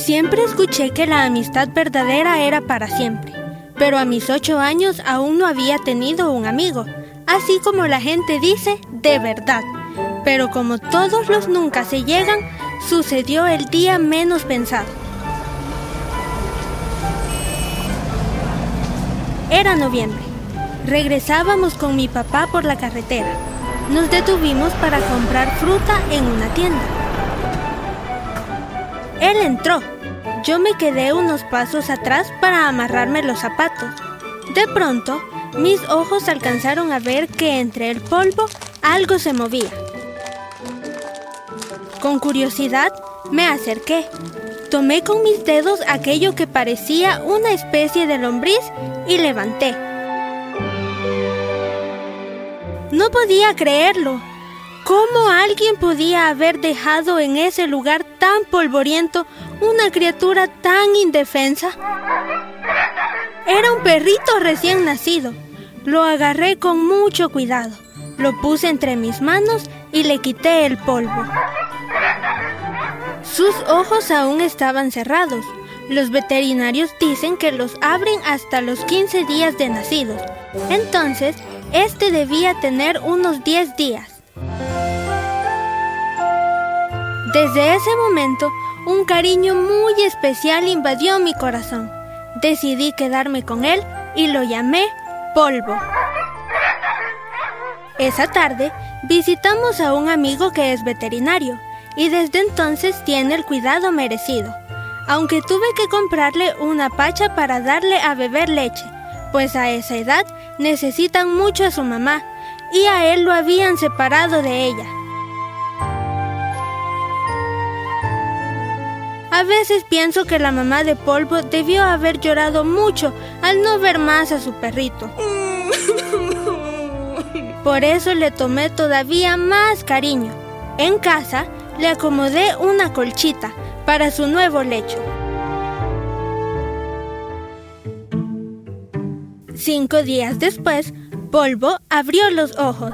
Siempre escuché que la amistad verdadera era para siempre, pero a mis ocho años aún no había tenido un amigo, así como la gente dice, de verdad. Pero como todos los nunca se llegan, sucedió el día menos pensado. Era noviembre. Regresábamos con mi papá por la carretera. Nos detuvimos para comprar fruta en una tienda. Él entró. Yo me quedé unos pasos atrás para amarrarme los zapatos. De pronto, mis ojos alcanzaron a ver que entre el polvo algo se movía. Con curiosidad, me acerqué. Tomé con mis dedos aquello que parecía una especie de lombriz y levanté. No podía creerlo. ¿Cómo alguien podía haber dejado en ese lugar tan polvoriento una criatura tan indefensa? Era un perrito recién nacido. Lo agarré con mucho cuidado. Lo puse entre mis manos y le quité el polvo. Sus ojos aún estaban cerrados. Los veterinarios dicen que los abren hasta los 15 días de nacidos. Entonces, este debía tener unos 10 días. Desde ese momento, un cariño muy especial invadió mi corazón. Decidí quedarme con él y lo llamé Polvo. Esa tarde visitamos a un amigo que es veterinario y desde entonces tiene el cuidado merecido, aunque tuve que comprarle una pacha para darle a beber leche, pues a esa edad necesitan mucho a su mamá y a él lo habían separado de ella. A veces pienso que la mamá de Polvo debió haber llorado mucho al no ver más a su perrito. Por eso le tomé todavía más cariño. En casa le acomodé una colchita para su nuevo lecho. Cinco días después, Polvo abrió los ojos.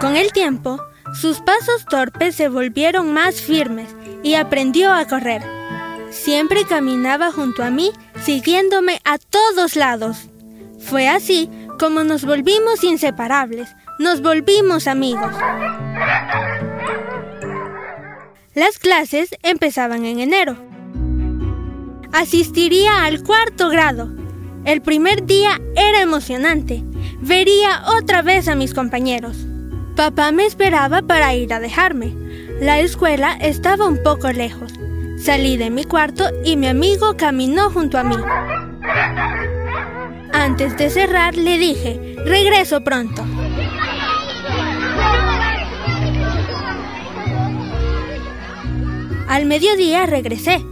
Con el tiempo, sus pasos torpes se volvieron más firmes y aprendió a correr. Siempre caminaba junto a mí, siguiéndome a todos lados. Fue así como nos volvimos inseparables, nos volvimos amigos. Las clases empezaban en enero. Asistiría al cuarto grado. El primer día era emocionante. Vería otra vez a mis compañeros. Papá me esperaba para ir a dejarme. La escuela estaba un poco lejos. Salí de mi cuarto y mi amigo caminó junto a mí. Antes de cerrar le dije, regreso pronto. Al mediodía regresé.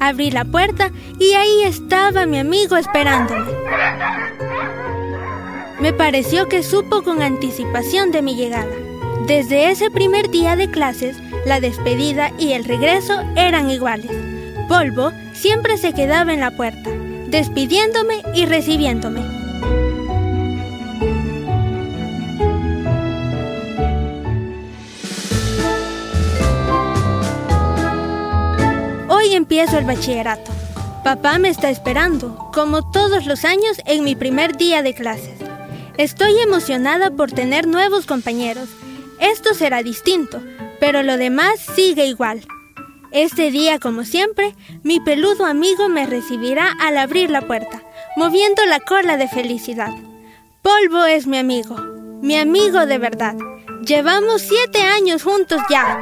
Abrí la puerta y ahí estaba mi amigo esperándome. Me pareció que supo con anticipación de mi llegada. Desde ese primer día de clases, la despedida y el regreso eran iguales. Polvo siempre se quedaba en la puerta, despidiéndome y recibiéndome. Hoy empiezo el bachillerato. Papá me está esperando, como todos los años, en mi primer día de clases. Estoy emocionada por tener nuevos compañeros. Esto será distinto, pero lo demás sigue igual. Este día, como siempre, mi peludo amigo me recibirá al abrir la puerta, moviendo la cola de felicidad. Polvo es mi amigo, mi amigo de verdad. Llevamos siete años juntos ya.